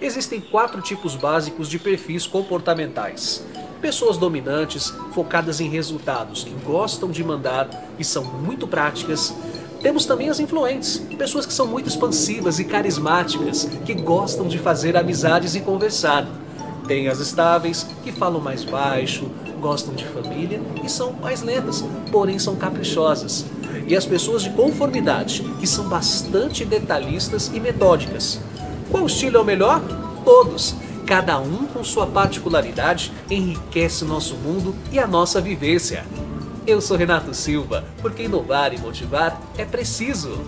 Existem quatro tipos básicos de perfis comportamentais. Pessoas dominantes, focadas em resultados, que gostam de mandar e são muito práticas. Temos também as influentes, pessoas que são muito expansivas e carismáticas, que gostam de fazer amizades e conversar. Tem as estáveis, que falam mais baixo, gostam de família e são mais lentas, porém são caprichosas. E as pessoas de conformidade, que são bastante detalhistas e metódicas. Qual estilo é o melhor? Todos. Cada um com sua particularidade enriquece o nosso mundo e a nossa vivência. Eu sou Renato Silva, porque inovar e motivar é preciso.